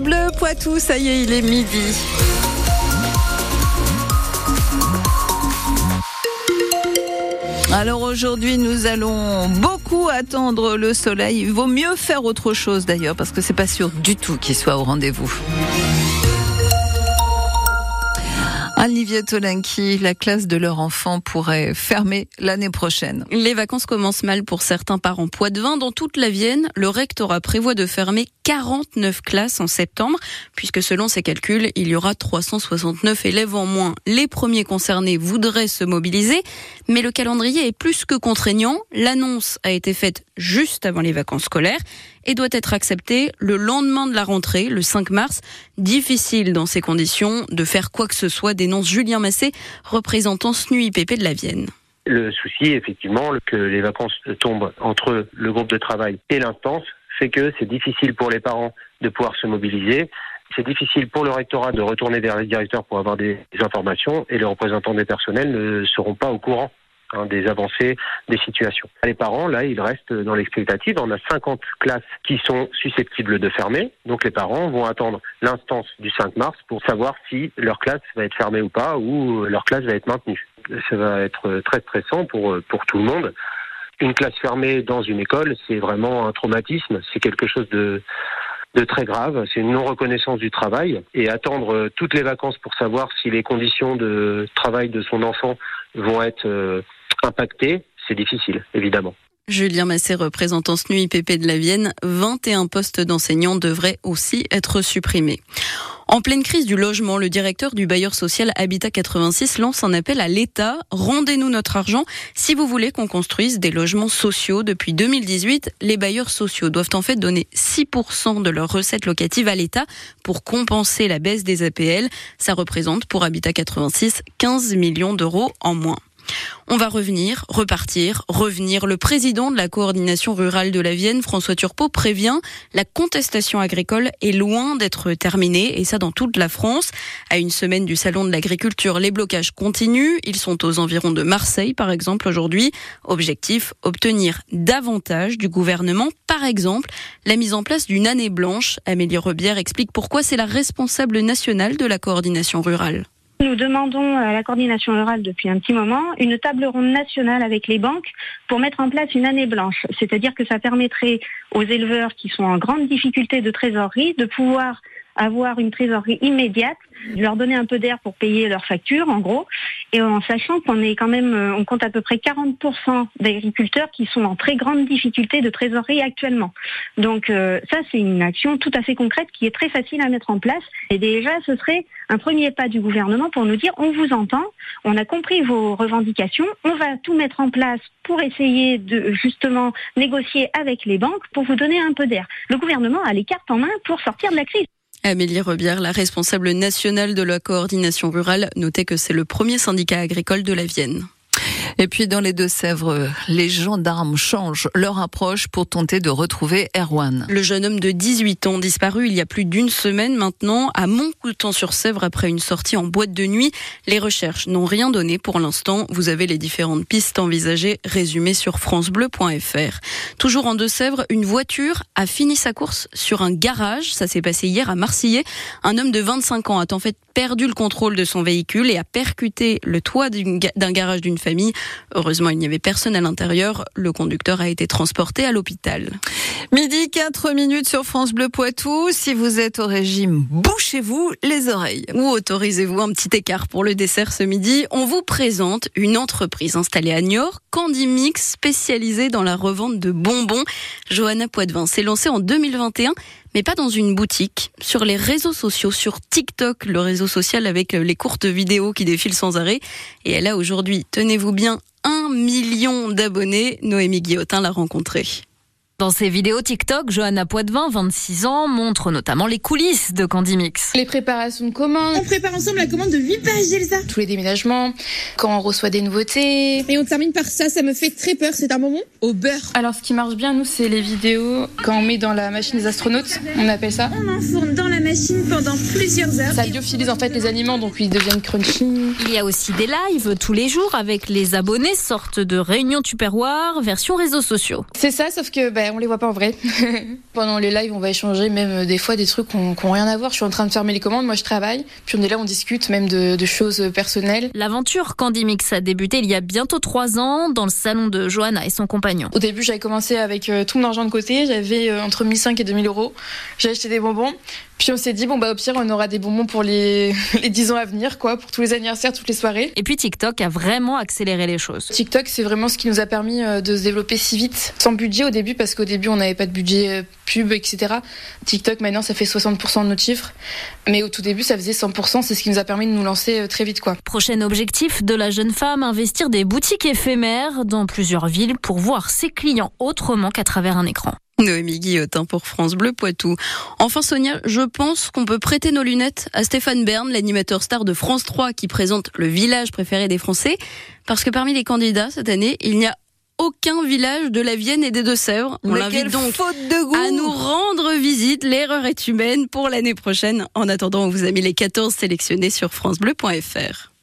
Bleu Poitou, ça y est, il est midi. Alors aujourd'hui, nous allons beaucoup attendre le soleil. Il vaut mieux faire autre chose d'ailleurs, parce que c'est pas sûr du tout qu'il soit au rendez-vous. Olivier Tolenki, la classe de leur enfant pourrait fermer l'année prochaine. Les vacances commencent mal pour certains parents poitevins. Dans toute la Vienne, le rectorat prévoit de fermer 49 classes en septembre, puisque selon ses calculs, il y aura 369 élèves en moins. Les premiers concernés voudraient se mobiliser, mais le calendrier est plus que contraignant. L'annonce a été faite juste avant les vacances scolaires et doit être acceptée le lendemain de la rentrée, le 5 mars. Difficile dans ces conditions de faire quoi que ce soit, dénonce Julien Massé, représentant SNUIPP de la Vienne. Le souci, effectivement, que les vacances tombent entre le groupe de travail et l'instance, fait que c'est difficile pour les parents de pouvoir se mobiliser. C'est difficile pour le rectorat de retourner vers les directeurs pour avoir des informations et les représentants des personnels ne seront pas au courant Hein, des avancées, des situations. Les parents, là, ils restent dans l'expectative. On a 50 classes qui sont susceptibles de fermer. Donc les parents vont attendre l'instance du 5 mars pour savoir si leur classe va être fermée ou pas, ou leur classe va être maintenue. Ça va être très stressant pour, pour tout le monde. Une classe fermée dans une école, c'est vraiment un traumatisme. C'est quelque chose de, de très grave. C'est une non-reconnaissance du travail. Et attendre toutes les vacances pour savoir si les conditions de travail de son enfant vont être euh, impacté, c'est difficile, évidemment. Julien Massé, représentant SNUIPP de la Vienne, 21 postes d'enseignants devraient aussi être supprimés. En pleine crise du logement, le directeur du bailleur social Habitat 86 lance un appel à l'État. Rendez-nous notre argent si vous voulez qu'on construise des logements sociaux. Depuis 2018, les bailleurs sociaux doivent en fait donner 6% de leurs recettes locatives à l'État pour compenser la baisse des APL. Ça représente pour Habitat 86 15 millions d'euros en moins. On va revenir, repartir, revenir. Le président de la coordination rurale de la Vienne, François Turpot, prévient la contestation agricole est loin d'être terminée, et ça dans toute la France. À une semaine du salon de l'agriculture, les blocages continuent. Ils sont aux environs de Marseille, par exemple, aujourd'hui. Objectif, obtenir davantage du gouvernement. Par exemple, la mise en place d'une année blanche. Amélie Rebière explique pourquoi c'est la responsable nationale de la coordination rurale. Nous demandons à la coordination rurale depuis un petit moment une table ronde nationale avec les banques pour mettre en place une année blanche. C'est-à-dire que ça permettrait aux éleveurs qui sont en grande difficulté de trésorerie de pouvoir avoir une trésorerie immédiate, leur donner un peu d'air pour payer leurs factures, en gros, et en sachant qu'on est quand même, euh, on compte à peu près 40% d'agriculteurs qui sont en très grande difficulté de trésorerie actuellement. Donc euh, ça, c'est une action tout à fait concrète qui est très facile à mettre en place. Et déjà, ce serait un premier pas du gouvernement pour nous dire, on vous entend, on a compris vos revendications, on va tout mettre en place pour essayer de justement négocier avec les banques pour vous donner un peu d'air. Le gouvernement a les cartes en main pour sortir de la crise. Amélie Rebière, la responsable nationale de la coordination rurale, notait que c'est le premier syndicat agricole de la Vienne. Et puis dans les Deux-Sèvres, les gendarmes changent leur approche pour tenter de retrouver Erwan. Le jeune homme de 18 ans disparu il y a plus d'une semaine maintenant à Montcoutan-sur-Sèvre après une sortie en boîte de nuit. Les recherches n'ont rien donné pour l'instant. Vous avez les différentes pistes envisagées résumées sur francebleu.fr. Toujours en Deux-Sèvres, une voiture a fini sa course sur un garage. Ça s'est passé hier à Marseillais. Un homme de 25 ans a en fait perdu le contrôle de son véhicule et a percuté le toit d'un garage d'une famille. Heureusement, il n'y avait personne à l'intérieur. Le conducteur a été transporté à l'hôpital. Midi 4 minutes sur France Bleu Poitou. Si vous êtes au régime, bouchez-vous les oreilles. Ou autorisez-vous un petit écart pour le dessert ce midi. On vous présente une entreprise installée à Niort, Candy Mix, spécialisée dans la revente de bonbons. Johanna Poitvin s'est lancée en 2021 mais pas dans une boutique, sur les réseaux sociaux, sur TikTok, le réseau social avec les courtes vidéos qui défilent sans arrêt. Et elle a aujourd'hui, tenez-vous bien, un million d'abonnés. Noémie Guillotin l'a rencontrée. Dans ses vidéos TikTok, Johanna Poitvin, 26 ans, montre notamment les coulisses de Candy Mix. Les préparations de commandes. On prépare ensemble la commande de 8 pages, Elsa. Tous les déménagements, quand on reçoit des nouveautés. Et on termine par ça, ça me fait très peur, c'est un bonbon au beurre. Alors ce qui marche bien, nous, c'est les vidéos quand on met dans la machine des astronautes, on appelle ça. On enfourne dans la machine pendant plusieurs heures. Ça lyophilise en fait les aliments, donc ils deviennent crunchy. Il y a aussi des lives tous les jours avec les abonnés, sorte de réunion tupperware, version réseaux sociaux. C'est ça, sauf que bah, Ben, on les voit pas en vrai. Pendant les lives, on va échanger même euh, des fois des trucs qui n'ont rien à voir. Je suis en train de fermer les commandes, moi je travaille. Puis on est là, on discute même de, de choses personnelles. L'aventure Candy Mix a débuté il y a bientôt trois ans dans le salon de Johanna et son compagnon. Au début, j'avais commencé avec euh, tout mon argent de côté. J'avais euh, entre 1500 et 2000 euros. J'ai acheté des bonbons. Puis on s'est dit, bon, bah, au pire, on aura des bonbons pour les, les 10 ans à venir, quoi, pour tous les anniversaires, toutes les soirées. Et puis TikTok a vraiment accéléré les choses. TikTok, c'est vraiment ce qui nous a permis euh, de se développer si vite, sans budget au début, parce qu'au début, on n'avait pas de budget euh, pub, etc. TikTok, maintenant, ça fait 60% de notre chiffre. Mais au tout début, ça faisait 100%. C'est ce qui nous a permis de nous lancer euh, très vite, quoi. Prochain objectif de la jeune femme, investir des boutiques éphémères dans plusieurs villes pour voir ses clients autrement qu'à travers un écran. Noémie Guillotin pour France Bleu Poitou. Enfin Sonia, je pense qu'on peut prêter nos lunettes à Stéphane Bern, l'animateur star de France 3 qui présente le village préféré des Français, parce que parmi les candidats cette année, il n'y a aucun village de la Vienne et des Deux-Sèvres. On l'invite donc à nous rendre visite. L'erreur est humaine pour l'année prochaine. En attendant, on vous a mis les 14 sélectionnés sur francebleu.fr.